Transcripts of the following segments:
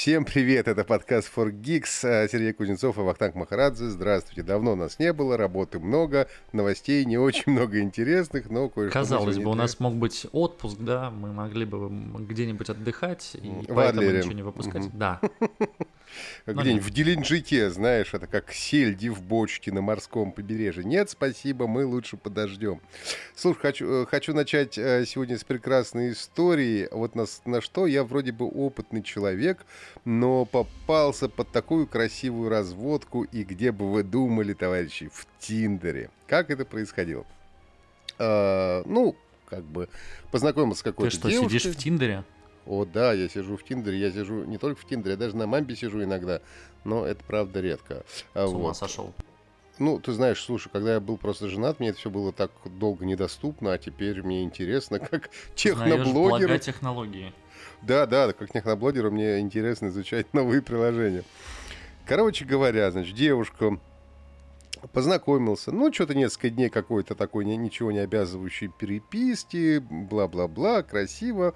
Всем привет, это подкаст For Geeks, а, Сергей Кузнецов и Вахтанг Махарадзе. Здравствуйте, давно нас не было, работы много, новостей не очень много интересных, но кое-что... Казалось бы, у нас мог быть отпуск, да, мы могли бы где-нибудь отдыхать и в поэтому Адлере. ничего не выпускать. Да. Где-нибудь в Геленджике, знаешь, это как сельди в бочке на морском побережье. Нет, спасибо, мы лучше подождем. Слушай, хочу, э, хочу начать э, сегодня с прекрасной истории. Вот на, на что я вроде бы опытный человек, но попался под такую красивую разводку, и где бы вы думали, товарищи, в Тиндере. Как это происходило? А, ну, как бы познакомился с какой-то Ты что, девушкой. сидишь в Тиндере? О, да, я сижу в Тиндере, я сижу не только в Тиндере, я даже на Мамбе сижу иногда, но это правда редко. А с ума вот. сошел. Ну, ты знаешь, слушай, когда я был просто женат, мне это все было так долго недоступно, а теперь мне интересно, как техноблогеру... технологии. Да, да, как техноблогеру мне интересно изучать новые приложения. Короче говоря, значит, девушка познакомился, ну, что-то несколько дней какой-то такой ничего не обязывающей переписки, бла-бла-бла, красиво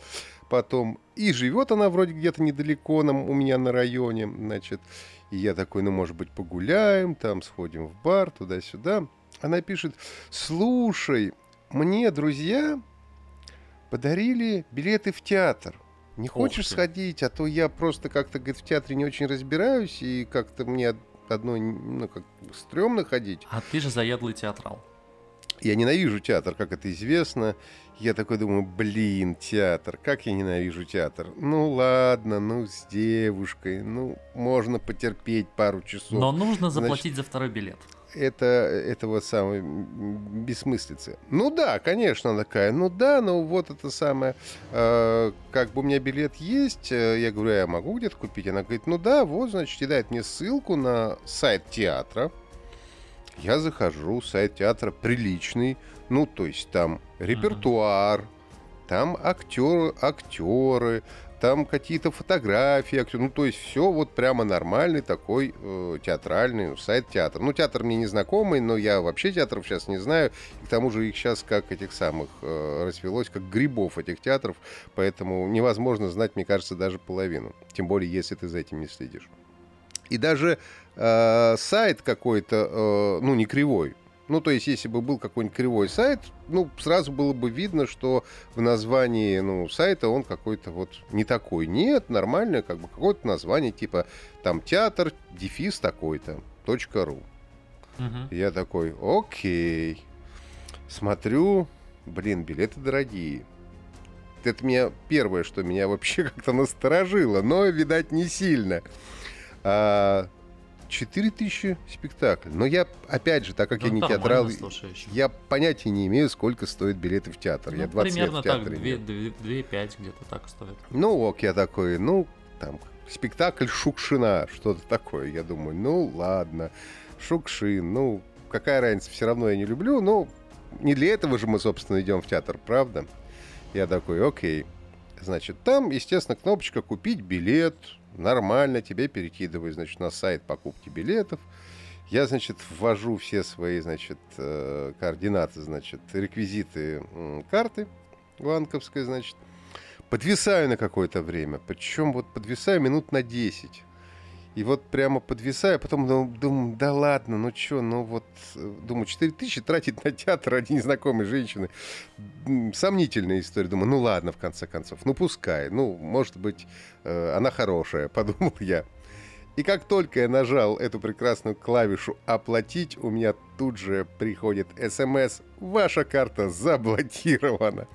потом. И живет она вроде где-то недалеко нам, у меня на районе, значит. И я такой, ну, может быть, погуляем, там сходим в бар, туда-сюда. Она пишет, слушай, мне друзья подарили билеты в театр. Не хочешь сходить, а то я просто как-то, говорит, в театре не очень разбираюсь, и как-то мне одной, ну, как стрёмно ходить. А ты же заядлый театрал. Я ненавижу театр, как это известно. Я такой думаю, блин, театр, как я ненавижу театр. Ну ладно, ну с девушкой, ну можно потерпеть пару часов. Но нужно заплатить Значит, за второй билет. Это, это вот самое бессмыслица. Ну да, конечно, она такая, ну да, ну вот это самое, э, как бы у меня билет есть, э, я говорю, «А я могу где-то купить? Она говорит, ну да, вот, значит, и дает мне ссылку на сайт театра. Я захожу, сайт театра приличный, ну, то есть там репертуар, там актеры, актеры, там какие-то фотографии, ну, то есть все вот прямо нормальный такой э, театральный сайт театра. Ну, театр мне не знакомый, но я вообще театров сейчас не знаю, и к тому же их сейчас как этих самых э, развелось, как грибов этих театров, поэтому невозможно знать, мне кажется, даже половину, тем более, если ты за этим не следишь. И даже э, сайт какой-то, э, ну, не кривой, ну, то есть, если бы был какой-нибудь кривой сайт, ну, сразу было бы видно, что в названии, ну, сайта он какой-то вот не такой. Нет, нормальное, как бы какое-то название, типа, там, театр, дефис такой-то, точка ру. Угу. Я такой, окей. Смотрю, блин, билеты дорогие. Это меня первое, что меня вообще как-то насторожило, но, видать, не сильно. А, 4000 спектакль. Но я, опять же, так как ну, я не театрал, я понятия не имею, сколько стоит билеты в театр. Ну, я 20 примерно лет в театре. так, 2,5 где-то так стоит. Ну, ок, я такой, ну, там, спектакль Шукшина, что-то такое. Я думаю, ну, ладно, Шукшин, ну, какая разница, все равно я не люблю, но не для этого же мы, собственно, идем в театр, правда? Я такой, окей. Значит, там, естественно, кнопочка «Купить билет», нормально, тебе перекидываю, значит, на сайт покупки билетов. Я, значит, ввожу все свои, значит, э, координаты, значит, реквизиты карты банковской, значит, подвисаю на какое-то время. Причем вот подвисаю минут на 10. И вот прямо подвисаю, потом думаю, да ладно, ну что, ну вот, э, думаю, 4 тысячи тратить на театр ради незнакомой женщины. Сомнительная история. Думаю, ну ладно, в конце концов, ну пускай, ну, может быть, э, она хорошая, подумал я. И как только я нажал эту прекрасную клавишу «Оплатить», у меня тут же приходит смс «Ваша карта заблокирована».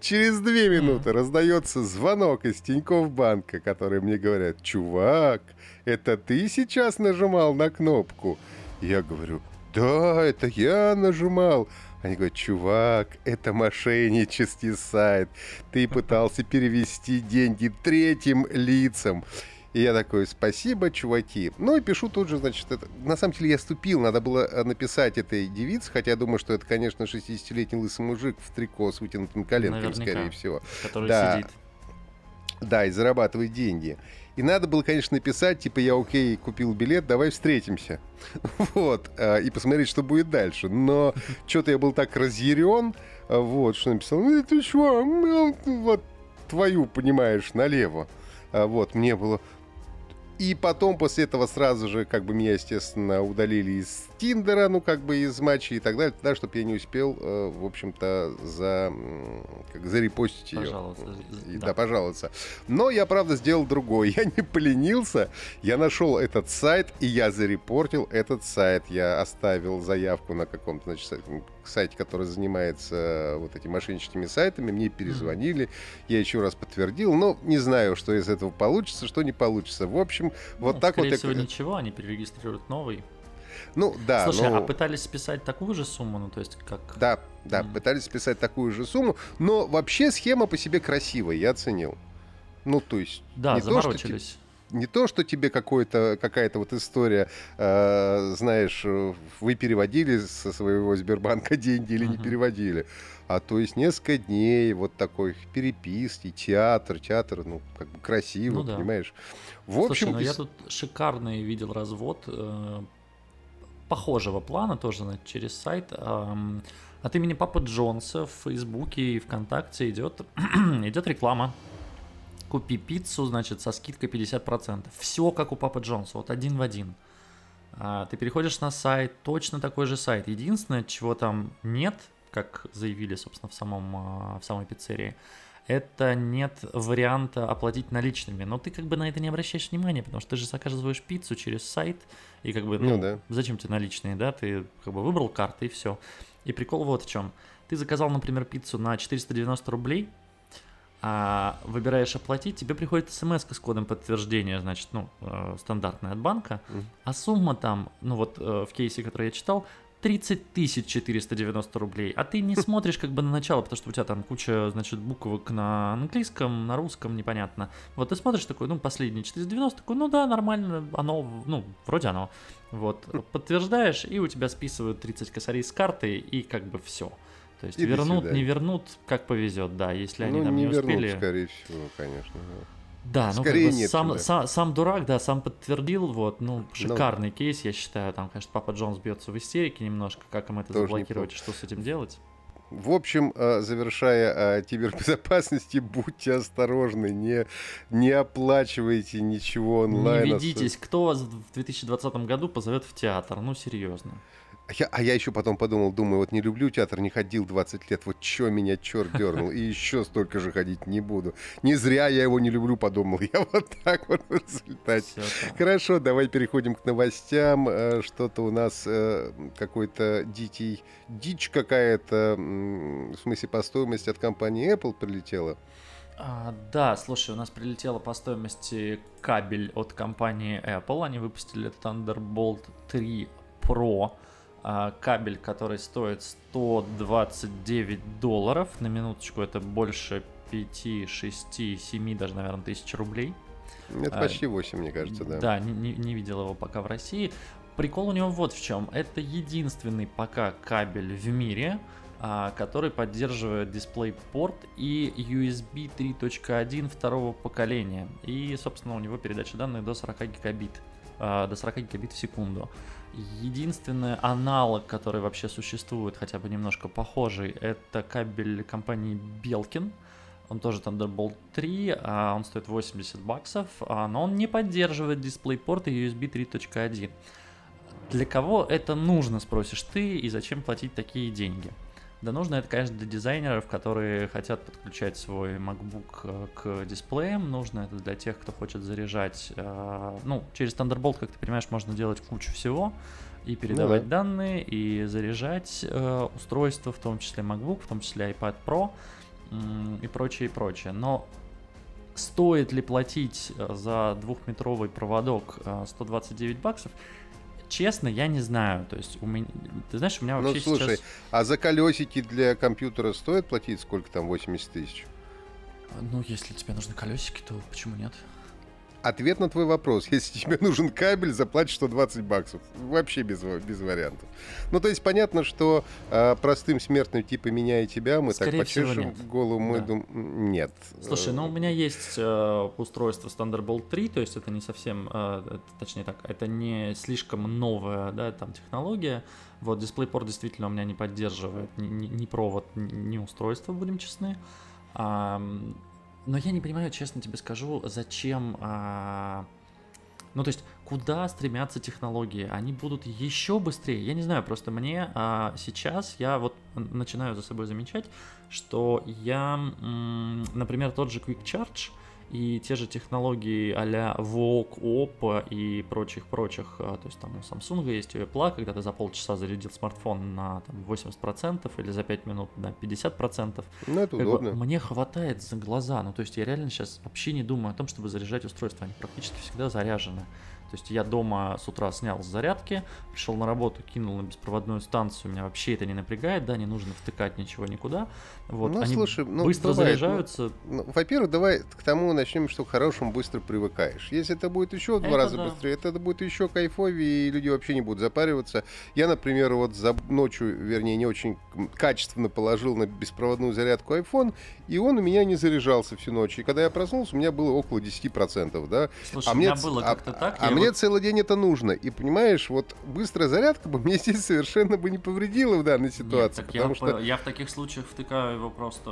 Через две минуты раздается звонок из Тинькофф банка, которые мне говорят «Чувак, это ты сейчас нажимал на кнопку?» Я говорю «Да, это я нажимал». Они говорят, чувак, это мошеннический сайт. Ты пытался перевести деньги третьим лицам. И я такой, спасибо, чуваки. Ну и пишу тут же, значит, это... на самом деле я ступил, надо было э, написать этой девице, хотя я думаю, что это, конечно, 60-летний лысый мужик в трико с вытянутыми коленками, Наверняка, скорее всего. Который да. сидит. Да, и зарабатывает деньги. И надо было, конечно, написать, типа, я окей, купил билет, давай встретимся. Вот. Э, и посмотреть, что будет дальше. Но что-то я был так разъярен, э, вот, что написал, ну ты что, вот твою, понимаешь, налево. Вот, мне было, И потом после этого сразу же, как бы меня, естественно, удалили из Тиндера, ну, как бы из матчей и так далее, да, чтобы я не успел, э, в общем-то, за, как, зарепостить ее. Пожалуйста. И, да. да, пожаловаться. Но я, правда, сделал другой. Я не поленился, я нашел этот сайт, и я зарепортил этот сайт. Я оставил заявку на каком-то, значит, сайте, который занимается э, вот этими мошенническими сайтами, мне перезвонили, mm-hmm. я еще раз подтвердил, но не знаю, что из этого получится, что не получится. В общем, ну, вот так скорее вот... всего, я... ничего, они перерегистрируют новый. Ну, да. Слушай, но... а пытались списать такую же сумму, ну, то есть как... Да, да, mm. пытались списать такую же сумму, но вообще схема по себе красивая, я оценил. Ну, то есть... Да, не заморочились. То, что не то, что тебе какая-то вот история, э, знаешь, вы переводили со своего Сбербанка деньги или uh-huh. не переводили, а то есть несколько дней вот такой переписки, театр, театр, ну, как бы красиво, ну, да. понимаешь? В общем... Слушай, ну я тут шикарный видел развод э, похожего плана, тоже значит, через сайт. Э, от имени Папы Джонса в Фейсбуке и ВКонтакте идет, идет реклама купи пиццу, значит, со скидкой 50%. Все как у Папы Джонса, вот один в один. А, ты переходишь на сайт, точно такой же сайт. Единственное, чего там нет, как заявили, собственно, в, самом, а, в самой пиццерии, это нет варианта оплатить наличными. Но ты как бы на это не обращаешь внимания, потому что ты же заказываешь пиццу через сайт, и как бы, ну, ну да. зачем тебе наличные, да? Ты как бы выбрал карты и все. И прикол вот в чем. Ты заказал, например, пиццу на 490 рублей, а выбираешь оплатить, тебе приходит смс с кодом подтверждения, значит, ну, э, стандартная от банка, mm. а сумма там, ну вот э, в кейсе, который я читал, 30 тысяч 490 рублей, а ты не смотришь как бы на начало, потому что у тебя там куча, значит, буквок на английском, на русском, непонятно. Вот ты смотришь такой, ну, последний 490, такой, ну да, нормально, оно, ну, вроде оно. Вот, подтверждаешь, и у тебя списывают 30 косарей с карты, и как бы все. То есть Или вернут, сюда. не вернут, как повезет, да, если они ну, там не, не вернут, успели. скорее всего, конечно. Да, ну Скорее как бы нет, сам, сам, сам дурак, да, сам подтвердил, вот, ну, ну шикарный ну, кейс, я считаю, там, конечно, Папа Джонс бьется в истерике немножко, как им это заблокировать, что с этим делать. В общем, э, завершая о кибербезопасности, будьте осторожны, не, не оплачивайте ничего онлайн. Не ведитесь, кто вас в 2020 году позовет в театр, ну серьезно. А я, а я еще потом подумал, думаю, вот не люблю театр, не ходил 20 лет, вот что меня черт дернул, и еще столько же ходить не буду. Не зря я его не люблю, подумал я вот так вот в результате. Хорошо, давай переходим к новостям. Э, что-то у нас э, какой-то дикий, дичь какая-то, в смысле по стоимости от компании Apple прилетела. А, да, слушай, у нас прилетело по стоимости кабель от компании Apple. Они выпустили Thunderbolt 3 Pro кабель, который стоит 129 долларов. На минуточку это больше 5, 6, 7, даже, наверное, тысяч рублей. Это а, почти 8, мне кажется, да. Да, не, не, не видел его пока в России. Прикол у него вот в чем. Это единственный пока кабель в мире, а, который поддерживает DisplayPort и USB 3.1 второго поколения. И, собственно, у него передача данных до 40 гигабит, а, до 40 гигабит в секунду. Единственный аналог, который вообще существует, хотя бы немножко похожий, это кабель компании Belkin. Он тоже Thunderbolt 3, а он стоит 80 баксов, а, но он не поддерживает DisplayPort и USB 3.1. Для кого это нужно, спросишь ты, и зачем платить такие деньги? Да нужно это, конечно, для дизайнеров, которые хотят подключать свой MacBook э, к дисплеям. Нужно это для тех, кто хочет заряжать. Э, ну, через Thunderbolt, как ты понимаешь, можно делать кучу всего. И передавать ну, да. данные, и заряжать э, устройства, в том числе MacBook, в том числе iPad Pro и прочее, и прочее. Но стоит ли платить за двухметровый проводок 129 баксов? Честно, я не знаю. То есть у меня, ты знаешь, у меня ну, вообще Ну, слушай, сейчас... а за колесики для компьютера стоит платить сколько там, 80 тысяч? Ну, если тебе нужны колесики, то почему нет? Ответ на твой вопрос. Если тебе нужен кабель, заплатишь 120 баксов. Вообще без, без вариантов. Ну, то есть понятно, что э, простым смертным типа меня и тебя мы Скорее так почешем голову, мы да. думаем, нет. Слушай, ну у меня есть э, устройство Thunderbolt 3, то есть это не совсем, э, точнее так, это не слишком новая, да, там технология. Вот DisplayPort действительно у меня не поддерживает ни, ни, провод, ни устройство, будем честны. Но я не понимаю, честно тебе скажу, зачем, а, Ну, то есть, куда стремятся технологии? Они будут еще быстрее. Я не знаю, просто мне а, сейчас я вот начинаю за собой замечать, что я, например, тот же Quick Charge, и те же технологии а-ля VOOC, OP и прочих-прочих, а, то есть там у Samsung есть у Apple, когда ты за полчаса зарядил смартфон на там, 80% или за 5 минут на 50%. Ну, это удобно. Бы, мне хватает за глаза, ну то есть я реально сейчас вообще не думаю о том, чтобы заряжать устройство, они практически всегда заряжены. То есть я дома с утра снял с зарядки, пришел на работу, кинул на беспроводную станцию, меня вообще это не напрягает, да, не нужно втыкать ничего никуда. Вот, ну, они слушай, ну, быстро бывает, заряжаются. Ну, ну, во-первых, давай к тому начнем, что к хорошему быстро привыкаешь. Если это будет еще в два раза да. быстрее, это будет еще кайфовее, и люди вообще не будут запариваться. Я, например, вот за ночью, вернее, не очень качественно положил на беспроводную зарядку iPhone, и он у меня не заряжался всю ночь. И когда я проснулся, у меня было около 10%, да. Слушай, а у мне, меня было а- как-то так. а я мне вот- целый день это нужно. И понимаешь, вот быстрая зарядка бы мне здесь совершенно бы не повредила в данной Нет, ситуации. я, потому что по- я в таких случаях втыкаю его просто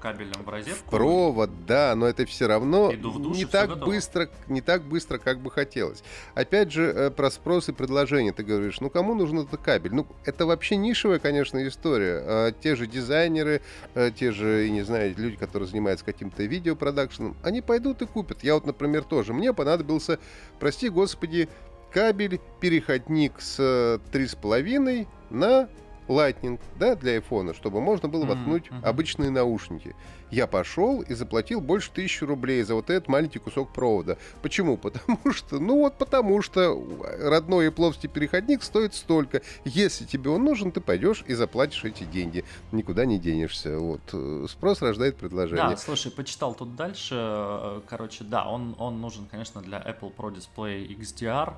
кабелем в розетку. провод, да, но это все равно Иду в душ, и не так готово. быстро, не так быстро, как бы хотелось. Опять же, э, про спрос и предложение. Ты говоришь, ну кому нужен этот кабель? Ну, это вообще нишевая, конечно, история. А те же дизайнеры, э, те же, я не знаю, люди, которые занимаются каким-то видеопродакшеном, они пойдут и купят. Я вот, например, тоже. Мне понадобился, прости господи, кабель, переходник с э, 3,5 на Lightning, да, для айфона, чтобы можно было воткнуть мгм. обычные наушники. Я пошел и заплатил больше тысячи рублей за вот этот маленький кусок провода. Почему? Потому что, ну вот потому что родной Apple переходник стоит столько. Если тебе он нужен, ты пойдешь и заплатишь эти деньги. Никуда не денешься. Вот. э, Спрос рождает предложение. Да, слушай, почитал тут дальше. э, Короче, да, он, он нужен, конечно, для Apple Pro Display XDR.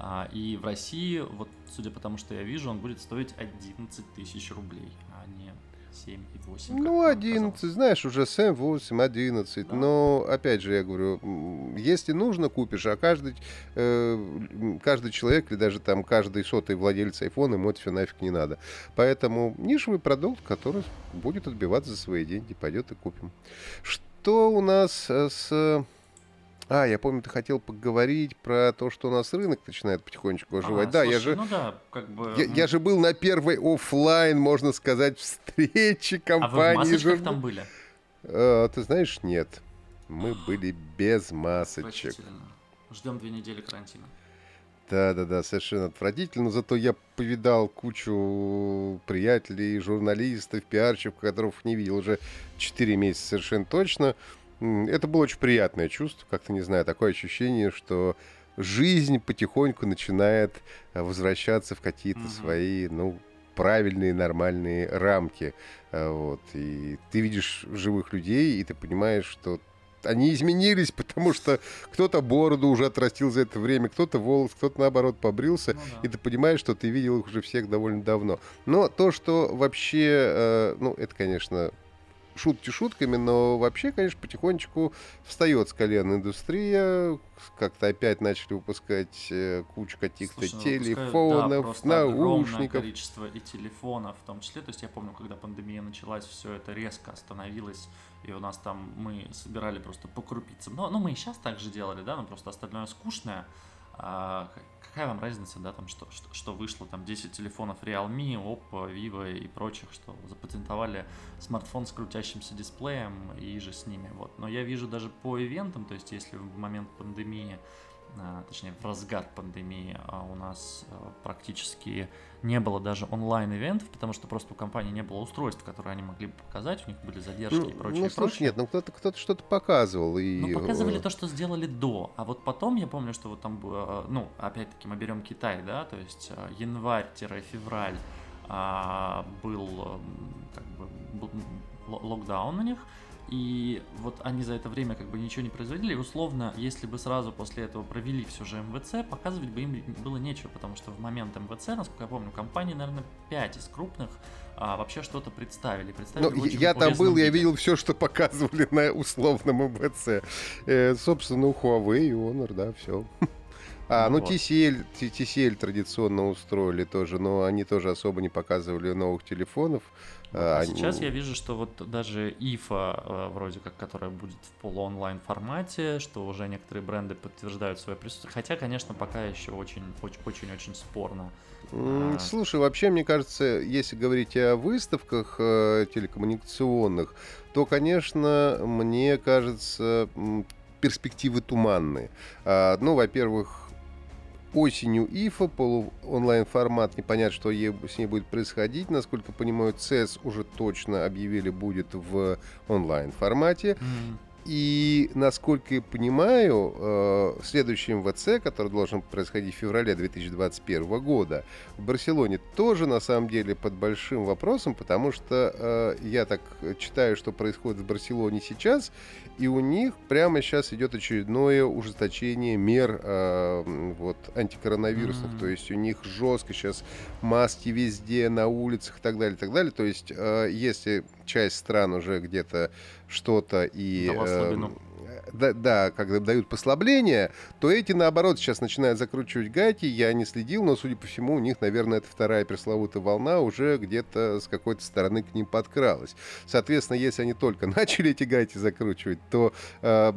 А, И в России, вот судя по тому, что я вижу, он будет стоить 11 тысяч рублей, а не 7 и 8. как Ну, нам 11, казалось. знаешь, уже 7, 8, 11. Да. Но, опять же, я говорю, если нужно, купишь, а каждый, э, каждый человек или даже там каждый сотый владелец айфона, ему это все нафиг не надо. Поэтому нишевый продукт, который будет отбиваться за свои деньги, пойдет и купим. Что у нас э, с... А, я помню, ты хотел поговорить про то, что у нас рынок начинает потихонечку оживать. А, да, я слушай, же... Ну да, как бы... Я, я же был на первой оффлайн, можно сказать, встрече А вы в компании. там были? Э, ты знаешь, нет. Мы были без масочек. Ждем две недели карантина. Да-да-да, совершенно отвратительно. Но зато я повидал кучу приятелей, журналистов, пиарщиков, которых не видел уже 4 месяца совершенно точно. М, Это было очень приятное чувство, как-то, не знаю, такое ощущение, что жизнь потихоньку начинает э, возвращаться в какие-то Мгм. свои, ну, правильные, нормальные рамки. Э, Вот. И ты видишь живых людей, и ты понимаешь, что они изменились, потому что кто-то бороду уже отрастил за это время, кто-то волос, кто-то наоборот побрился, Ну да. и ты понимаешь, что ты видел их уже всех довольно давно. Но то, что вообще, э, ну, это, конечно, шутки шутками, но вообще, конечно, потихонечку встает с колен индустрия, как-то опять начали выпускать э, кучу каких-то Слушай, ну, выпускают, да, телефонов, огромное наушников. количество и телефонов в том числе. То есть я помню, когда пандемия началась, все это резко остановилось, и у нас там мы собирали просто по крупицам. Но, ну, мы и сейчас так же делали, да, но просто остальное скучное. А, какая вам разница, да, там, что, что, что вышло, там, 10 телефонов Realme, Oppo, Vivo и прочих, что запатентовали смартфон с крутящимся дисплеем и же с ними, вот. Но я вижу даже по ивентам, то есть если в момент пандемии точнее в разгар пандемии а у нас а, практически не было даже онлайн-ивентов, потому что просто у компании не было устройств, которые они могли бы показать, у них были задержки Ну, и прочее. ну, слушай, прочее. нет, ну кто-то кто что-то показывал. И, Ну, показывали э, то, что сделали до. А вот потом я помню, что вот там, э, ну, опять-таки мы берем Китай, да, то есть э, январь-февраль а, был как бы локдаун у них. И вот они за это время как бы ничего не производили. И условно, если бы сразу после этого провели все же МВЦ, показывать бы им было нечего, потому что в момент МВЦ, насколько я помню, компании, наверное, 5 из крупных а, вообще что-то представили. представили Ну, я там был, я виде. видел все, что показывали на условном МВЦ. Э, собственно, у Huawei и Honor, да, все. А, ну, вот. TCL, TCL традиционно устроили тоже, но они тоже особо не показывали новых телефонов. А, а сейчас я вижу, что вот даже ИФА, э, вроде как, которая будет в полуонлайн формате, что уже некоторые бренды подтверждают свое присутствие. Хотя, конечно, пока еще очень-очень-очень спорно. А. Слушай, вообще, мне кажется, если говорить о выставках э, телекоммуникационных, то, конечно, мне кажется, перспективы туманные. А, ну, во-первых, осенью ИФА, полуонлайн формат, непонятно, что с ней будет происходить. Насколько понимаю, CES уже точно объявили будет в онлайн формате. И, насколько я понимаю, э, следующий МВЦ, который должен происходить в феврале 2021 года, в Барселоне тоже, на самом деле, под большим вопросом, потому что э, я так читаю, что происходит в Барселоне сейчас, и у них прямо сейчас идет очередное ужесточение мер э, вот, антикоронавирусных. Mm-hmm. То есть у них жестко сейчас маски везде, на улицах и так далее, и так далее. То есть если часть стран уже где-то что-то и... Э, да, да, когда дают послабление, то эти, наоборот, сейчас начинают закручивать гайки. Я не следил, но, судя по всему, у них, наверное, это вторая пресловутая волна уже где-то с какой-то стороны к ним подкралась. Соответственно, если они только начали эти гайки закручивать, то э,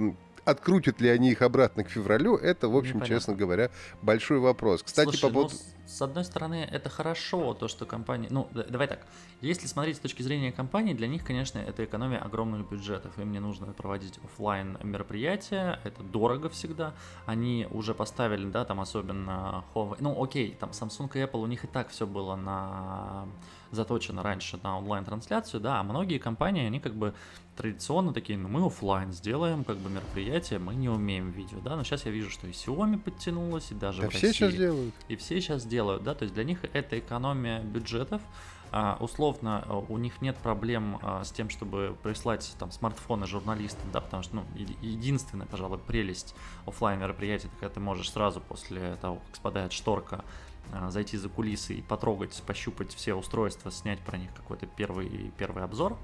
открутят ли они их обратно к февралю, это, в общем, Непонятно. честно говоря, большой вопрос. Кстати, Слушай, по ну, поводу... Ну, с одной стороны, это хорошо, то, что компании... Ну, давай так. Если смотреть с точки зрения компании, для них, конечно, это экономия огромных бюджетов. Им не нужно проводить офлайн мероприятия, это дорого всегда. Они уже поставили, да, там особенно Huawei... Ну, окей, там Samsung и Apple, у них и так все было на заточено раньше на онлайн-трансляцию, да, а многие компании, они как бы традиционно такие, ну мы офлайн сделаем как бы мероприятие, мы не умеем видео, да, но сейчас я вижу, что и Xiaomi подтянулась, и даже да в все России, сейчас делают. И все сейчас делают, да, то есть для них это экономия бюджетов, а, условно у них нет проблем а, с тем, чтобы прислать там смартфоны журналистам, да, потому что ну, единственная, пожалуй, прелесть офлайн мероприятия, это когда ты можешь сразу после того, как спадает шторка, зайти за кулисы и потрогать, пощупать все устройства, снять про них какой-то первый, первый обзор.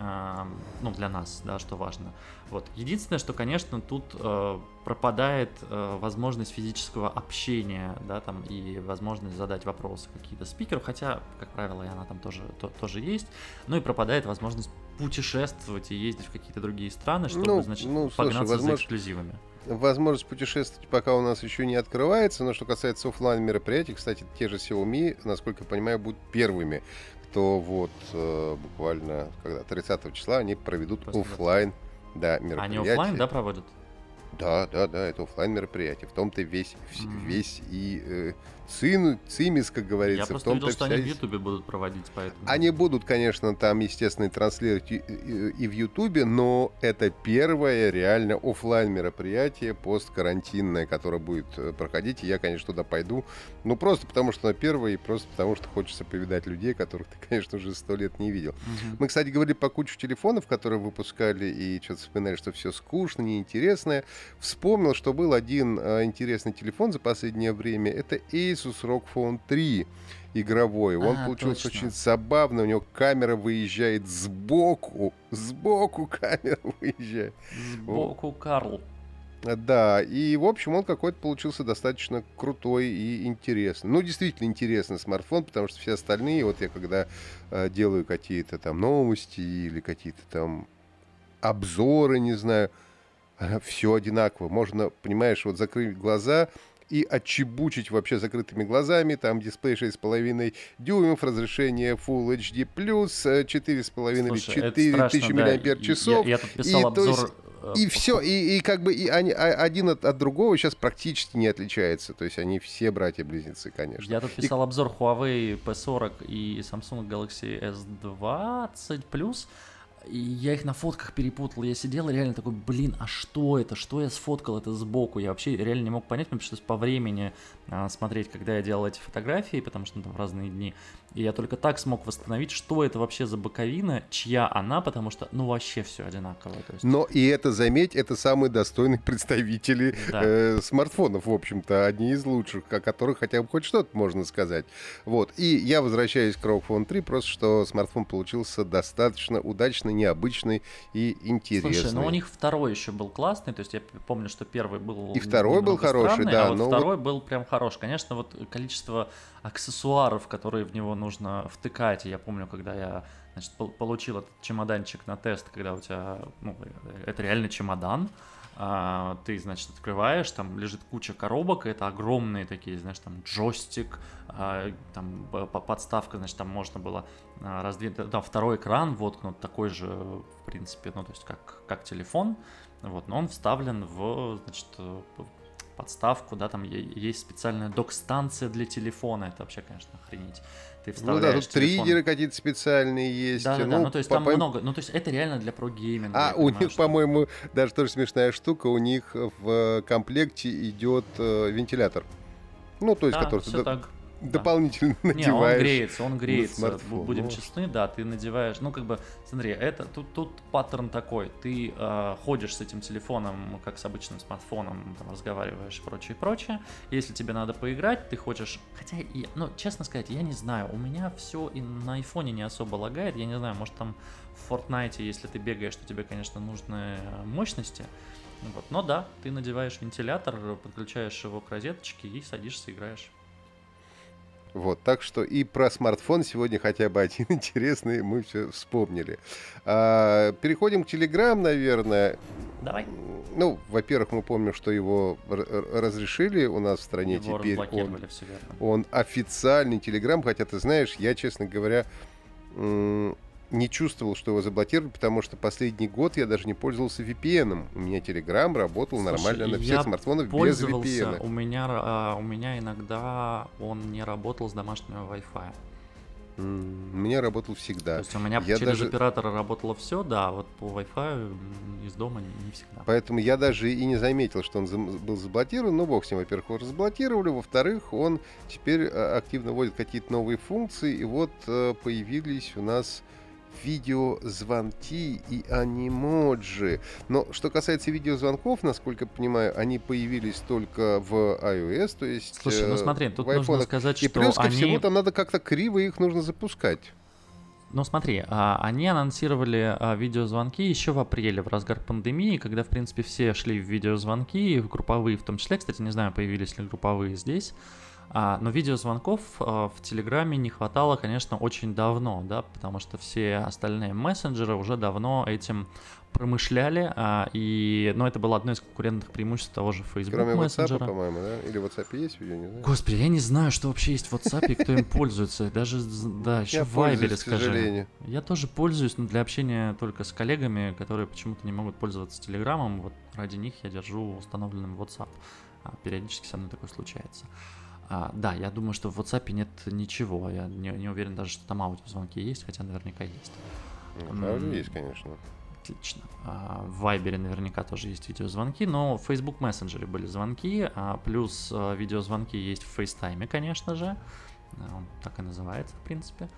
А, ну, для нас, да, что важно. Вот. Единственное, что, конечно, тут э, пропадает э, возможность физического общения, да, там, и возможность задать вопросы какие-то спикеру, хотя, как правило, и она там тоже, то, тоже есть, ну и пропадает возможность путешествовать и ездить в какие-то другие страны, чтобы, ну, значит, ну, слушай, погнаться возможно... за эксклюзивами возможность путешествовать пока у нас еще не открывается, но что касается офлайн мероприятий, кстати, те же Xiaomi, насколько я понимаю, будут первыми, кто вот э, буквально когда 30 числа они проведут офлайн да, мероприятие. Они офлайн, да, проводят? Да, да, да, это офлайн мероприятие. В том-то весь, mm-hmm. весь и э, цин, цимис, как говорится. Я просто в видел, что они в Ютубе будут проводить, поэтому... Они будут, конечно, там, естественно, транслировать и, и в Ютубе, но это первое реально офлайн мероприятие посткарантинное, которое будет э, проходить, и я, конечно, туда пойду. Ну, просто потому, что на первое, и просто потому, что хочется повидать людей, которых ты, конечно, уже сто лет не видел. Угу. Мы, кстати, говорили по кучу телефонов, которые выпускали, и что-то вспоминали, что все скучно, неинтересное. Вспомнил, что был один э, интересный телефон за последнее время. Это Ace Asus ROG Phone 3 игровой. Он а, получился точно. очень забавно. У него камера выезжает сбоку. Сбоку камера выезжает. Сбоку Карл. Да, и, в общем, он какой-то получился достаточно крутой и интересный. Ну, действительно интересный смартфон, потому что все остальные, вот я когда э, делаю какие-то там новости или какие-то там обзоры, не знаю, все одинаково. Можно, понимаешь, вот закрыть глаза, и отчебучить вообще закрытыми глазами. Там дисплей 6,5 дюймов, разрешение Full HD+, 4,5 или 4000 да. мАч. Я, я тут писал и, обзор... Есть, э, и все, и, и как бы и они, а, один от, от другого сейчас практически не отличается. То есть они все братья-близнецы, конечно. Я тут писал и... обзор Huawei P40 и Samsung Galaxy S20 Plus. И я их на фотках перепутал. Я сидел и реально такой, блин, а что это? Что я сфоткал это сбоку? Я вообще реально не мог понять, мне пришлось по времени а, смотреть, когда я делал эти фотографии, потому что ну, там разные дни. И я только так смог восстановить, что это вообще за боковина, чья она, потому что, ну, вообще все одинаково. Есть... Но и это, заметь, это самые достойные представители да. э, смартфонов, в общем-то, одни из лучших, о которых хотя бы хоть что-то можно сказать. Вот. И я возвращаюсь к ROG Phone 3, просто что смартфон получился достаточно удачный классный, необычный и интересный. Слушай, ну у них второй еще был классный, то есть я помню, что первый был И второй был хороший, странный, да. А вот второй вот... был прям хороший. Конечно, вот количество аксессуаров, которые в него нужно втыкать, я помню, когда я значит, получил этот чемоданчик на тест, когда у тебя, ну, это реально чемодан, ты, значит, открываешь, там лежит куча коробок, это огромные такие, знаешь, там джойстик, а, там подставка, значит, там можно было а, раздвинуть, да, второй экран воткнут, такой же, в принципе, ну, то есть как, как телефон, вот, но он вставлен в, значит, подставку, да, там есть специальная док-станция для телефона, это вообще, конечно, охренеть. Ты вставляешь ну да, тут телефон. триггеры какие-то специальные есть. Да, да, ну, да, ну то есть по... там много, ну то есть это реально для про-гейминга. А, у них, что... по-моему, даже тоже смешная штука, у них в комплекте идет э, вентилятор. Ну, то есть, да, который... Все так дополнительно да. надеваешь. Не, он греется, он греется. Будем ну, честны, да, ты надеваешь. Ну, как бы, смотри, это тут, тут паттерн такой. Ты э, ходишь с этим телефоном, как с обычным смартфоном, там, разговариваешь и прочее, и прочее. Если тебе надо поиграть, ты хочешь. Хотя, я, ну, честно сказать, я не знаю. У меня все и на айфоне не особо лагает. Я не знаю, может там в Fortnite, если ты бегаешь, то тебе, конечно, нужны мощности. Вот. Но да, ты надеваешь вентилятор, подключаешь его к розеточке и садишься, играешь. Вот, так что и про смартфон сегодня хотя бы один интересный мы все вспомнили. А, переходим к Telegram, наверное. Давай. Ну, во-первых, мы помним, что его разрешили у нас в стране его теперь. Он, он официальный Telegram, хотя ты знаешь, я, честно говоря, не чувствовал, что его заблокировали, потому что последний год я даже не пользовался VPN. У меня Telegram работал Слушай, нормально на всех смартфонах без VPN. У меня, а, у меня иногда он не работал с домашнего Wi-Fi. У меня работал всегда. То есть у меня я через даже... оператора работало все, да, а вот по Wi-Fi из дома не, не всегда. Поэтому я даже и не заметил, что он был заблокирован. Ну, бог с ним, во-первых, его разблокировали, во-вторых, он теперь а, активно вводит какие-то новые функции, и вот э, появились у нас видеозвонки и анимоджи. Но что касается видеозвонков, насколько я понимаю, они появились только в iOS, то есть Слушай, ну э, смотри, тут нужно сказать, и что плюс ко они... всему там надо как-то криво их нужно запускать. Ну смотри, а, они анонсировали а, видеозвонки еще в апреле, в разгар пандемии, когда, в принципе, все шли в видеозвонки, в групповые в том числе. Кстати, не знаю, появились ли групповые здесь. А, но видеозвонков а, в Телеграме не хватало, конечно, очень давно, да, потому что все остальные мессенджеры уже давно этим промышляли, а, и, ну, это было одно из конкурентных преимуществ того же Facebook Кроме мессенджера. WhatsApp, по-моему, да? Или в WhatsApp есть видео, не знаю. Господи, я не знаю, что вообще есть в WhatsApp и кто им пользуется. Даже, да, еще в Viber, скажи. Я тоже пользуюсь, но для общения только с коллегами, которые почему-то не могут пользоваться Телеграмом. Вот ради них я держу установленным WhatsApp. Периодически со мной такое случается. А, да, я думаю, что в WhatsApp нет ничего. Я не, не уверен даже, что там аудиозвонки есть, хотя наверняка есть. Ну, аудио есть, конечно. Отлично. А, в Viber наверняка тоже есть видеозвонки, но в Facebook Messenger были звонки, а плюс а, видеозвонки есть в FaceTime, конечно же. Он так и называется, в принципе.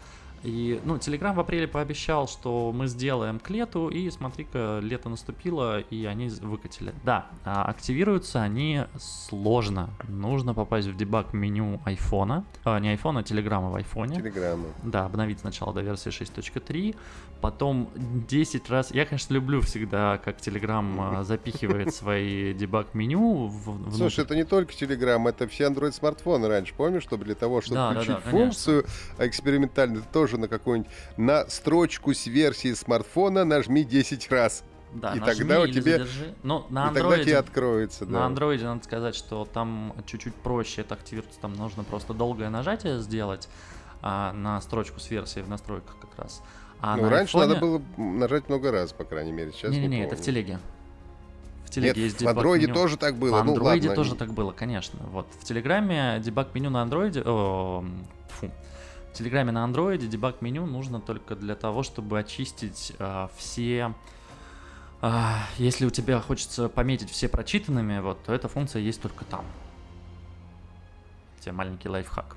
И, ну, Telegram в апреле пообещал, что мы сделаем к лету, и смотри-ка, лето наступило, и они выкатили. Да, а активируются они сложно. Нужно попасть в дебаг меню айфона, а, не айфона, а телеграмма в айфоне. Телеграмма. Да, обновить сначала до версии 6.3, потом 10 раз... Я, конечно, люблю всегда, как Telegram запихивает свои дебаг-меню. В, Слушай, это не только Telegram, это все Android-смартфоны раньше, помнишь, чтобы для того, чтобы включить функцию экспериментальную, тоже тоже на какую-нибудь на строчку с версии смартфона нажми 10 раз. Да, и тогда у тебя, задержи. Но на Android, и тогда тебе откроется. На андроиде надо сказать, что там чуть-чуть проще это активировать. Там нужно просто долгое нажатие сделать а, на строчку с версией в настройках как раз. А ну, раньше айфоне... надо было нажать много раз, по крайней мере. Сейчас не, не, не, это в телеге. В телеге Нет, есть в андроиде меню. тоже так было. В ну, андроиде ладно, тоже так было, конечно. Вот в телеграме дебаг меню на андроиде... О, фу, в Телеграме на андроиде дебаг меню нужно только для того, чтобы очистить э, все... Э, если у тебя хочется пометить все прочитанными, вот, то эта функция есть только там. Тебе маленький лайфхак.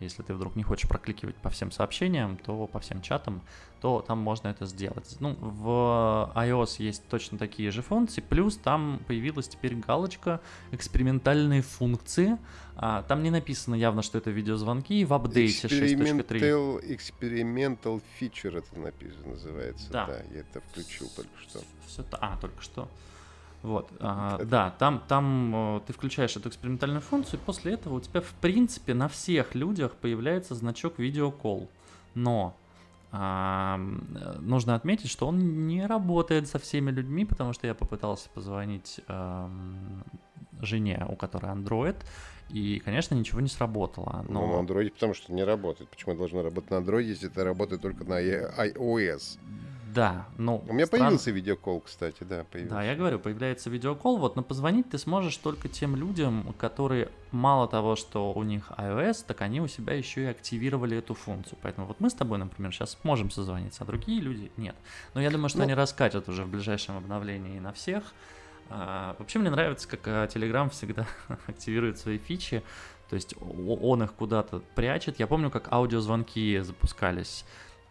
Если ты вдруг не хочешь прокликивать по всем сообщениям, то по всем чатам, то там можно это сделать. Ну, в iOS есть точно такие же функции, плюс там появилась теперь галочка «Экспериментальные функции». А, там не написано явно, что это видеозвонки в апдейте 6.3. Experimental feature это написано, называется. Да. да, я это включил только что. Все, а, только что. Вот, а, да, там, там э, ты включаешь эту экспериментальную функцию, и после этого у тебя, в принципе, на всех людях появляется значок видеокол. Но а, нужно отметить, что он не работает со всеми людьми, потому что я попытался позвонить а, жене, у которой Android, и, конечно, ничего не сработало. Но... Ну, на Android потому что не работает. Почему должно работать на Android, если это работает только на iOS? Да, ну... У меня стран... появился видеокол, кстати, да, появился. Да, я говорю, появляется видеокол, вот, но позвонить ты сможешь только тем людям, которые мало того, что у них iOS, так они у себя еще и активировали эту функцию. Поэтому вот мы с тобой, например, сейчас можем созвониться, а другие люди нет. Но я думаю, что ну... они раскатят уже в ближайшем обновлении на всех. А, вообще мне нравится, как а, Telegram всегда активирует свои фичи, то есть он их куда-то прячет. Я помню, как аудиозвонки запускались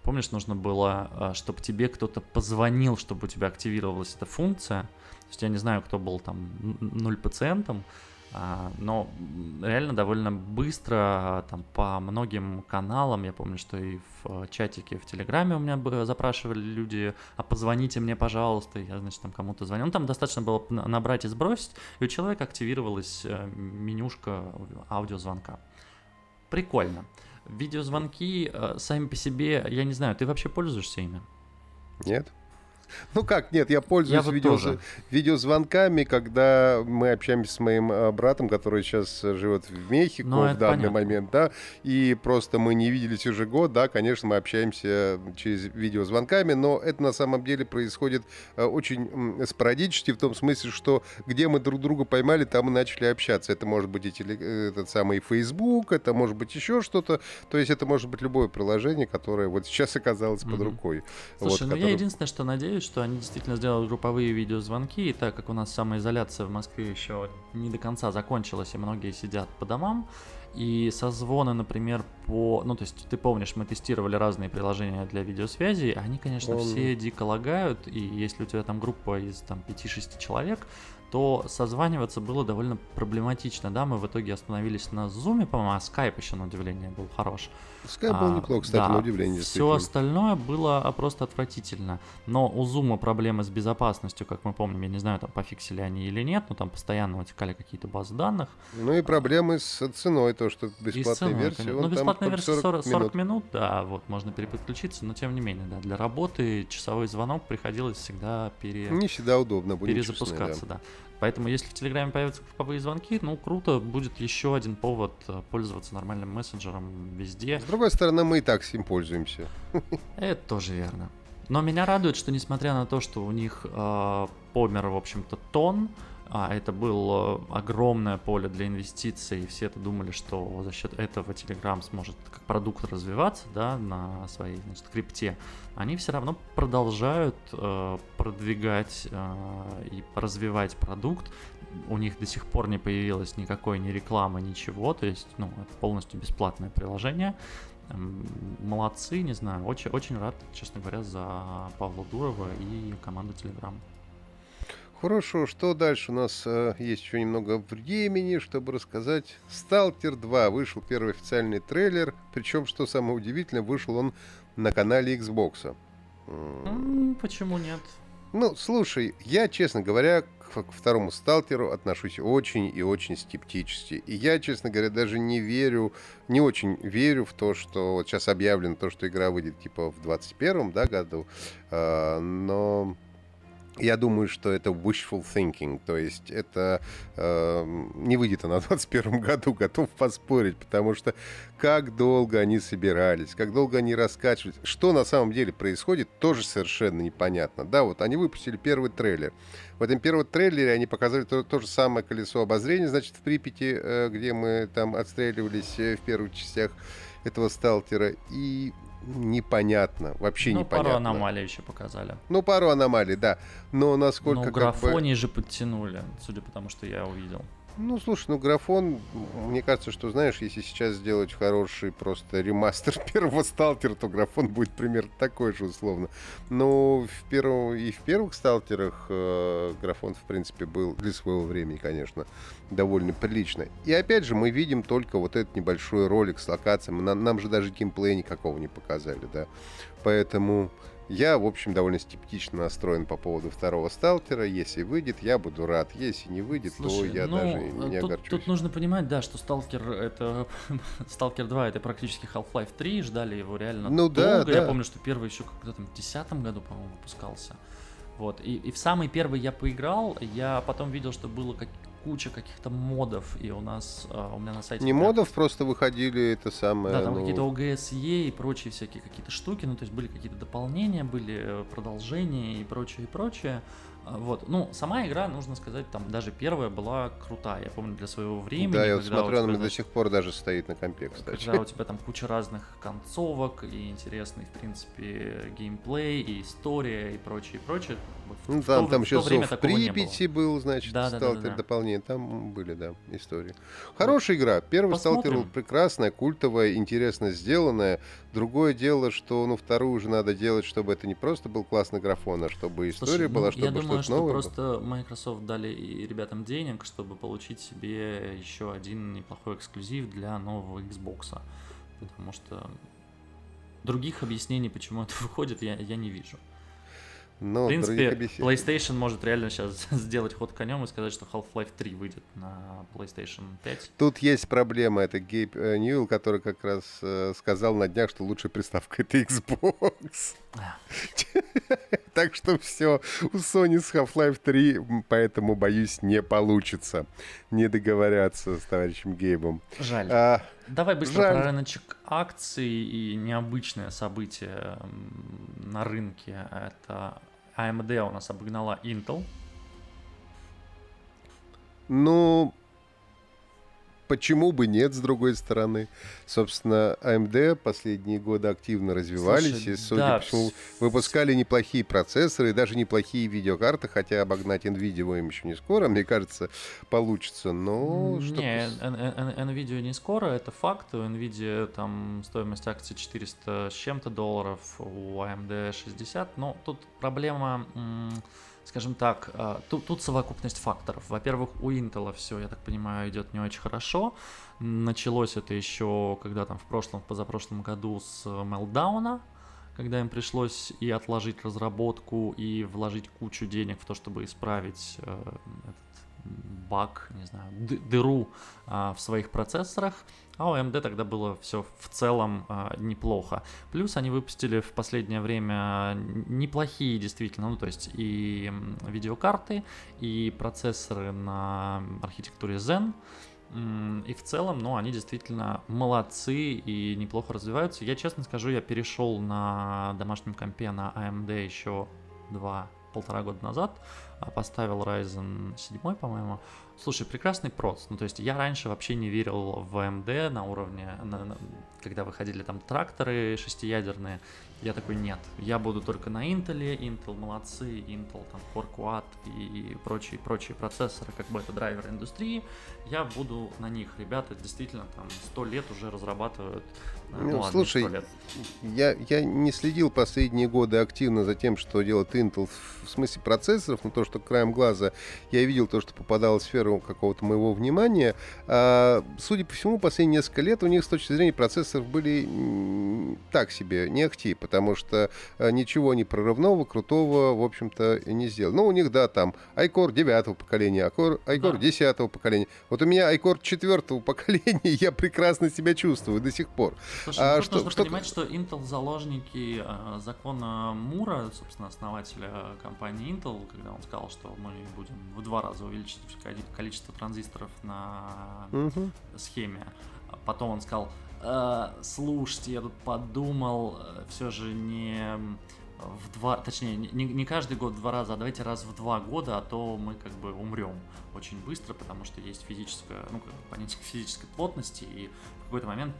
Помнишь, нужно было, а, чтобы тебе кто-то позвонил, чтобы у тебя активировалась эта функция. То есть я не знаю, кто был там нуль пациентом, а, но реально довольно быстро а, там по многим каналам, я помню, что и в чатике в Телеграме у меня запрашивали люди, а позвоните мне, пожалуйста, я, значит, там кому-то звонил. Ну, там достаточно было набрать и сбросить, и у человека активировалась э, менюшка аудиозвонка. Прикольно. Видеозвонки э, сами по себе, я не знаю, ты вообще пользуешься ими? Нет. Ну как, нет, я пользуюсь я видео, видеозвонками, когда мы общаемся с моим э, братом, который сейчас живет в Мехико ну, в данный понятно. момент, да, и просто мы не виделись уже год, да, конечно, мы общаемся через видеозвонками, но это на самом деле происходит э, очень спорадически, в том смысле, что где мы друг друга поймали, там мы начали общаться. Это может быть и теле, э, этот самый Facebook, это может быть еще что-то, то есть это может быть любое приложение, которое вот сейчас оказалось mm-hmm. под рукой. Слушай, вот, ну которое... я единственное, что надеюсь, надеюсь, что они действительно сделают групповые видеозвонки, и так как у нас самоизоляция в Москве еще не до конца закончилась, и многие сидят по домам, и созвоны, например, по... Ну, то есть, ты помнишь, мы тестировали разные приложения для видеосвязи, они, конечно, Он... все дико лагают, и если у тебя там группа из там 5-6 человек, то созваниваться было довольно проблематично, да, мы в итоге остановились на Zoom, по-моему, а Skype еще на удивление был хорош. Skype был а, неплохо, кстати, да, на удивление. Все остальное было а, просто отвратительно, но у Zoom проблемы с безопасностью, как мы помним, я не знаю, там пофиксили они или нет, но там постоянно утекали какие-то базы данных. Ну и проблемы с ценой, то, что бесплатная версия. Ну, бесплатная версия 40, 40 минут. минут, да, вот, можно переподключиться, но тем не менее, да, для работы часовой звонок приходилось всегда пере... Не всегда удобно, перезапускаться, честны, да. да. Поэтому, если в Телеграме появятся групповые звонки, ну, круто, будет еще один повод э, пользоваться нормальным мессенджером везде. С другой стороны, мы и так с ним пользуемся. Это тоже верно. Но меня радует, что несмотря на то, что у них э, помер, в общем-то, тон, а это было огромное поле для инвестиций, и все это думали, что за счет этого Telegram сможет как продукт развиваться, да, на своей, значит, крипте. Они все равно продолжают э, продвигать э, и развивать продукт. У них до сих пор не появилось никакой ни рекламы, ничего, то есть, ну, это полностью бесплатное приложение. Молодцы, не знаю, очень, очень рад, честно говоря, за Павла Дурова и команду Telegram. Хорошо, что дальше? У нас э, есть еще немного времени, чтобы рассказать. Сталкер 2 вышел первый официальный трейлер. Причем, что самое удивительное, вышел он на канале Xbox. Почему нет? Ну, слушай, я, честно говоря, к, к второму сталкеру отношусь очень и очень скептически. И я, честно говоря, даже не верю, не очень верю в то, что вот сейчас объявлено то, что игра выйдет типа в 21 да, году. Э, но я думаю, что это wishful thinking, то есть это э, не выйдет она в 2021 году, готов поспорить, потому что как долго они собирались, как долго они раскачивались, что на самом деле происходит, тоже совершенно непонятно. Да, вот они выпустили первый трейлер. В этом первом трейлере они показали то, то же самое колесо обозрения, значит, в Припяти, э, где мы там отстреливались э, в первых частях этого сталкера, и непонятно, вообще ну, непонятно. пару аномалий еще показали. Ну, пару аномалий, да. Но насколько... Ну, графонии как бы... же подтянули, судя по тому, что я увидел. Ну, слушай, ну графон, мне кажется, что, знаешь, если сейчас сделать хороший просто ремастер первого сталкера, то графон будет примерно такой же, условно. Но в первом, и в первых сталкерах э, графон, в принципе, был для своего времени, конечно, довольно прилично. И опять же, мы видим только вот этот небольшой ролик с локациями. Нам, нам же даже геймплея никакого не показали, да. Поэтому я, в общем, довольно скептично настроен по поводу второго сталкера. Если выйдет, я буду рад. Если не выйдет, Слушай, то я ну, даже не тут, огорчусь. Тут нужно понимать, да, что сталкер это... сталкер 2 это практически Half-Life 3. Ждали его реально ну, долго. Да, да. Я помню, что первый еще когда там в 2010 году, по-моему, выпускался. Вот. И, и в самый первый я поиграл, я потом видел, что было как, куча каких-то модов, и у нас, а, у меня на сайте... Не модов, просто выходили это самое... Да, там ну... какие-то OGSE и прочие всякие какие-то штуки, ну, то есть были какие-то дополнения, были э, продолжения и прочее, и прочее. А, вот. Ну, сама игра, нужно сказать, там даже первая была крутая. Я помню, для своего времени. Да, я вот смотрю, она до сих пор даже стоит на компе, кстати. Когда у тебя там куча разных концовок и интересный, в принципе, геймплей, и история, и прочее, и прочее. Ну, там, то, там еще Зов Припяти был, значит, да, сталкер да, да, да, дополнение. Там были, да, истории. Хорошая вот. игра. Первый Посмотрим. сталкер был прекрасная, культовая, интересно сделанная. Другое дело, что ну вторую уже надо делать, чтобы это не просто был классный графон, а чтобы история Слушай, была, ну, чтобы что-то думаю, что новое. Просто было. Microsoft дали ребятам денег, чтобы получить себе еще один неплохой эксклюзив для нового Xbox. Потому что других объяснений, почему это выходит, я, я не вижу. Но в принципе, PlayStation может реально сейчас сделать ход конем и сказать, что Half-Life 3 выйдет на PlayStation 5. Тут есть проблема. Это Гейб э, Ньюэлл, который как раз э, сказал на днях, что лучшая приставка это Xbox. Так что все, у Sony с Half-Life 3, поэтому, боюсь, не получится не договорятся с товарищем Гейбом. Жаль. А, Давай быстро жаль. про рыночек акций и необычное событие на рынке. Это AMD у нас обогнала Intel. Ну, почему бы нет, с другой стороны. Собственно, AMD последние годы активно развивались, Слушай, и, судя да, по всему, выпускали неплохие процессоры и даже неплохие видеокарты, хотя обогнать NVIDIA им еще не скоро, мне кажется, получится, но... Не, NVIDIA не скоро, это факт, у NVIDIA там стоимость акций 400 с чем-то долларов, у AMD 60, но тут проблема скажем так, а, тут, тут совокупность факторов. Во-первых, у Intel все, я так понимаю, идет не очень хорошо. Началось это еще, когда там в прошлом, в позапрошлом году с Meltdown, когда им пришлось и отложить разработку, и вложить кучу денег в то, чтобы исправить э, этот баг, не знаю, дыру а, в своих процессорах. А у AMD тогда было все в целом э, неплохо. Плюс они выпустили в последнее время неплохие действительно, ну то есть и видеокарты, и процессоры на архитектуре Zen. И в целом, ну, они действительно молодцы и неплохо развиваются. Я честно скажу, я перешел на домашнем компе на AMD еще два полтора года назад, а поставил Ryzen 7, по-моему. Слушай, прекрасный проц. Ну, то есть я раньше вообще не верил в AMD на уровне, на, на, когда выходили там тракторы шестиядерные. Я такой, нет, я буду только на Intel, Intel молодцы, Intel там Core Quad и прочие, прочие процессоры, как бы это драйвер индустрии, я буду на них. Ребята действительно там сто лет уже разрабатывают. Ну, ну слушай. Я, я не следил последние годы активно за тем, что делает Intel в смысле процессоров, но то, что краем глаза я видел то, что попадало в сферу какого-то моего внимания. А, судя по всему, последние несколько лет у них с точки зрения процессоров были так себе, не ахти, потому что э, ничего не прорывного, крутого, в общем-то, не сделал. Ну, у них, да, там iCore 9 поколения, iCore, iCore да. 10 поколения. Вот у меня iCore 4 поколения, я прекрасно себя чувствую до сих пор. Слушай, а, ну, что, нужно что... понимать, что Intel заложники э, закона Мура, собственно, основателя компании Intel, когда он сказал, что мы будем в два раза увеличить количество транзисторов на угу. схеме. Потом он сказал, Э, слушайте, я тут подумал, э, все же не в два, точнее, не, не каждый год в два раза, а давайте раз в два года, а то мы как бы умрем очень быстро, потому что есть физическое, ну, как понятие физической плотности, и в какой-то момент,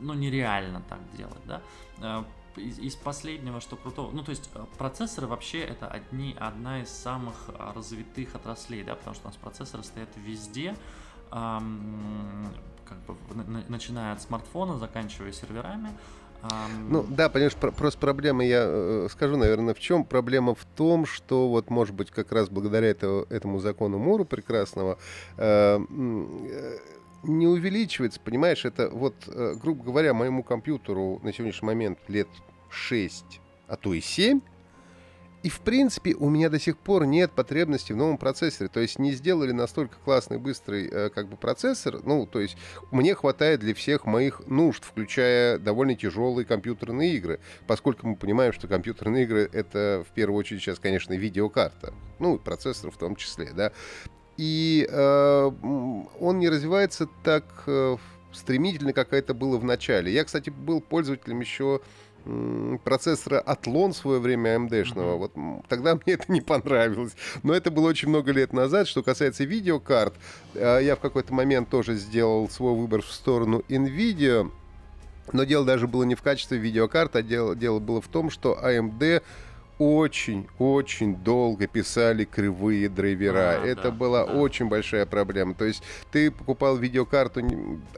ну, нереально так делать, да. Э, из, из последнего, что крутого, ну, то есть процессоры вообще это одни, одна из самых развитых отраслей, да, потому что у нас процессоры стоят везде, как бы, начиная от смартфона, заканчивая серверами. Ну да, понимаешь, про- просто проблема, я э, скажу, наверное, в чем. Проблема в том, что вот, может быть, как раз благодаря это, этому закону Муру прекрасного э, э, не увеличивается, понимаешь, это вот, э, грубо говоря, моему компьютеру на сегодняшний момент лет 6, а то и 7, и, в принципе, у меня до сих пор нет потребности в новом процессоре. То есть не сделали настолько классный, быстрый э, как бы процессор. Ну, то есть мне хватает для всех моих нужд, включая довольно тяжелые компьютерные игры. Поскольку мы понимаем, что компьютерные игры — это, в первую очередь, сейчас, конечно, видеокарта. Ну, и процессор в том числе, да. И э, он не развивается так э, стремительно, как это было в начале. Я, кстати, был пользователем еще процессора Атлон в свое время AMD-шного. Mm-hmm. Вот тогда мне это не понравилось. Но это было очень много лет назад. Что касается видеокарт, э, я в какой-то момент тоже сделал свой выбор в сторону NVIDIA. Но дело даже было не в качестве видеокарт, а дело, дело было в том, что AMD очень-очень долго писали кривые драйвера. А, Это да, была да. очень большая проблема. То есть ты покупал видеокарту,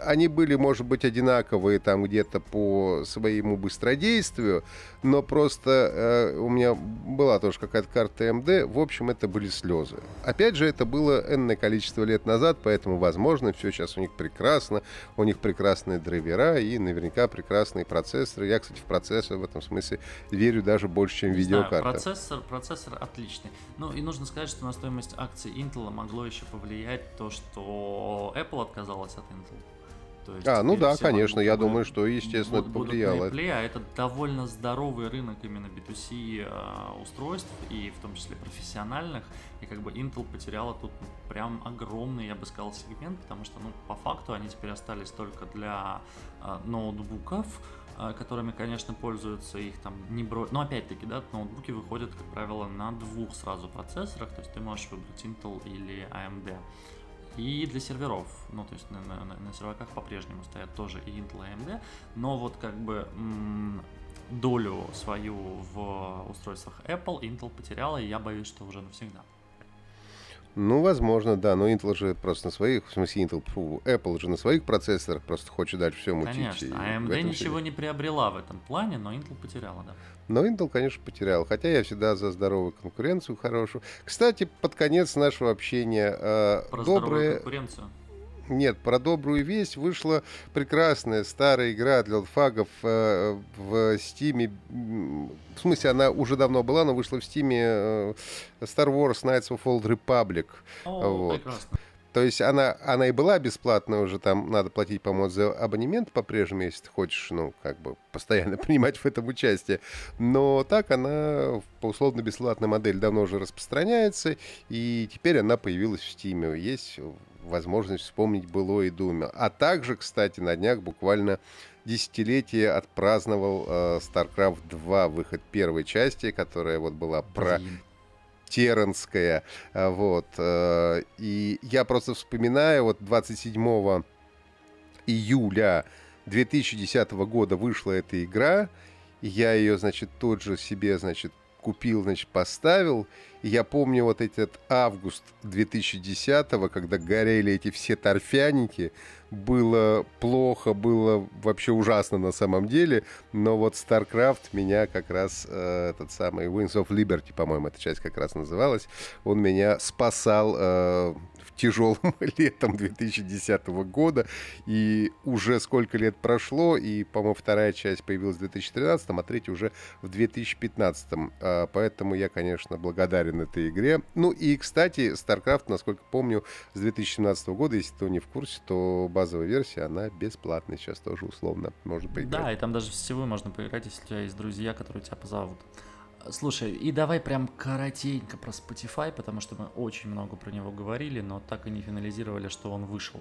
они были, может быть, одинаковые там где-то по своему быстродействию, но просто э, у меня была тоже какая-то карта AMD. В общем, это были слезы. Опять же, это было энное количество лет назад, поэтому, возможно, все сейчас у них прекрасно. У них прекрасные драйвера и наверняка прекрасные процессоры. Я, кстати, в процессор в этом смысле верю даже больше, чем видеокарта карта. Процессор, процессор отличный. Ну и нужно сказать, что на стоимость акций Intel могло еще повлиять то, что Apple отказалась от Intel. То есть а, ну да, конечно, я думаю, что, естественно, будут, это повлияло. Будут а это довольно здоровый рынок именно B2C э, устройств, и в том числе профессиональных, и как бы Intel потеряла тут прям огромный, я бы сказал, сегмент, потому что, ну, по факту они теперь остались только для э, ноутбуков, а, которыми, конечно, пользуются их там не бро... Но опять-таки, да, ноутбуки выходят, как правило, на двух сразу процессорах, то есть ты можешь выбрать Intel или AMD. И для серверов, ну то есть на, на, на серваках по-прежнему стоят тоже и Intel, и AMD, но вот как бы долю свою в устройствах Apple Intel потеряла, и я боюсь, что уже навсегда. Ну, возможно, да, но Intel же просто на своих, в смысле Intel, фу, Apple же на своих процессорах просто хочет дальше все мутить. Конечно, а AMD ничего не приобрела в этом плане, но Intel потеряла, да. Но Intel, конечно, потерял, хотя я всегда за здоровую конкуренцию хорошую. Кстати, под конец нашего общения э, Про добрые... конкуренцию. Нет, про добрую весть вышла прекрасная старая игра для фагов э, в Стиме. В смысле, она уже давно была, но вышла в Стиме э, Star Wars Knights of Old Republic. О, вот. прекрасно. То есть она, она и была бесплатная уже, там надо платить, по-моему, за абонемент по-прежнему, если ты хочешь, ну, как бы постоянно принимать в этом участие. Но так она по условно-бесплатной модели давно уже распространяется, и теперь она появилась в Стиме. Есть возможность вспомнить было и Думе. А также, кстати, на днях буквально десятилетие отпраздновал э, StarCraft 2, выход первой части, которая вот была про Теренская. Э, вот. Э, и я просто вспоминаю, вот 27 июля 2010 года вышла эта игра, я ее, значит, тот же себе, значит, купил, значит, поставил. И я помню вот этот август 2010-го, когда горели эти все торфяники, было плохо, было вообще ужасно на самом деле, но вот StarCraft меня как раз, э, этот самый Wings of Liberty, по-моему, эта часть как раз называлась, он меня спасал э, тяжелым летом 2010 года. И уже сколько лет прошло, и, по-моему, вторая часть появилась в 2013, а третья уже в 2015. А, поэтому я, конечно, благодарен этой игре. Ну и, кстати, StarCraft, насколько помню, с 2017 года, если кто не в курсе, то базовая версия, она бесплатная сейчас тоже условно можно поиграть. Да, и там даже всего можно поиграть, если у тебя есть друзья, которые тебя позовут. Слушай, и давай прям коротенько про Spotify, потому что мы очень много про него говорили, но так и не финализировали, что он вышел.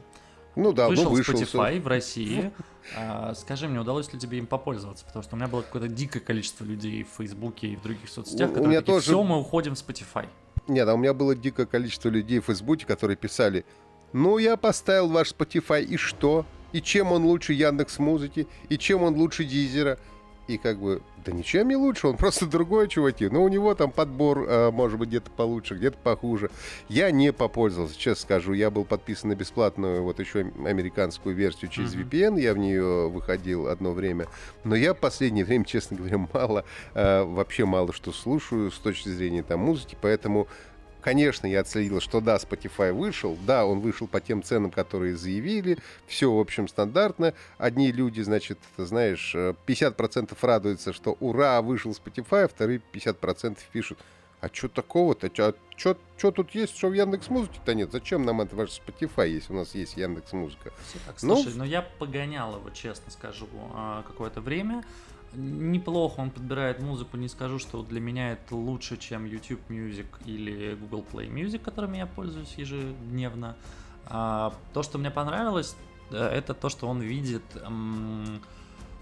Ну да, вышел ну вышел. Spotify в России. А, скажи мне, удалось ли тебе им попользоваться? Потому что у меня было какое-то дикое количество людей в Фейсбуке и в других соцсетях, у, которые у меня такие, тоже... все, мы уходим в Spotify. Нет, а у меня было дикое количество людей в Фейсбуке, которые писали, ну я поставил ваш Spotify, и что? И чем он лучше Яндекс Музыки? И чем он лучше Дизера? И как бы, да ничем не лучше, он просто другой, чуваки. Но у него там подбор, э, может быть, где-то получше, где-то похуже. Я не попользовался, честно скажу. Я был подписан на бесплатную вот еще американскую версию через mm-hmm. VPN. Я в нее выходил одно время. Но я в последнее время, честно говоря, мало, э, вообще мало что слушаю с точки зрения там музыки. Поэтому Конечно, я отследил, что да, Spotify вышел, да, он вышел по тем ценам, которые заявили, все, в общем, стандартно. Одни люди, значит, знаешь, 50% радуются, что ура, вышел Spotify, а вторые 50% пишут, а что такого-то? А что тут есть, что в Яндекс Музыке-то нет? Зачем нам это ваш Spotify, если у нас есть Яндекс Музыка? Ну, слушай, ну, но я погонял его, честно скажу, а, какое-то время неплохо он подбирает музыку, не скажу, что для меня это лучше, чем YouTube Music или Google Play Music, которыми я пользуюсь ежедневно. А, то, что мне понравилось, э, это то, что он видит,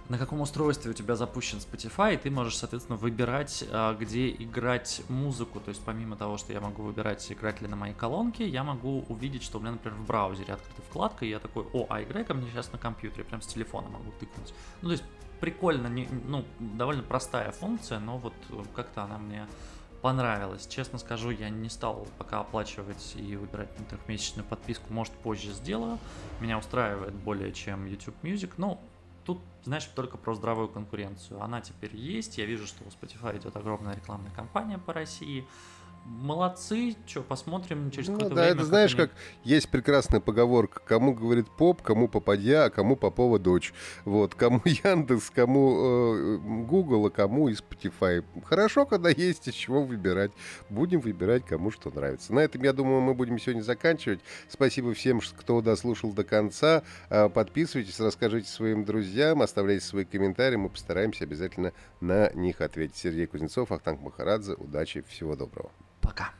на каком устройстве у тебя запущен Spotify, и ты можешь, соответственно, выбирать, а, где играть музыку. То есть, помимо того, что я могу выбирать, играть ли на моей колонке, я могу увидеть, что у меня, например, в браузере открыта вкладка, и я такой, о, а играй ко мне сейчас на компьютере, прям с телефона могу тыкнуть. Ну, то есть, прикольно, не, ну, довольно простая функция, но вот как-то она мне понравилась. Честно скажу, я не стал пока оплачивать и выбирать трехмесячную подписку, может позже сделаю. Меня устраивает более чем YouTube Music, но тут, знаешь, только про здравую конкуренцию. Она теперь есть, я вижу, что у Spotify идет огромная рекламная кампания по России, молодцы, что, посмотрим через ну, какое-то да, время. это знаешь, как, они... как есть прекрасная поговорка, кому говорит поп, кому попадья, а кому Попова дочь. Вот, кому Яндекс, кому э, Google, а кому и Spotify. Хорошо, когда есть из чего выбирать. Будем выбирать, кому что нравится. На этом, я думаю, мы будем сегодня заканчивать. Спасибо всем, кто дослушал до конца. Э, подписывайтесь, расскажите своим друзьям, оставляйте свои комментарии, мы постараемся обязательно на них ответить. Сергей Кузнецов, Ахтанг Махарадзе. Удачи, всего доброго. Пока.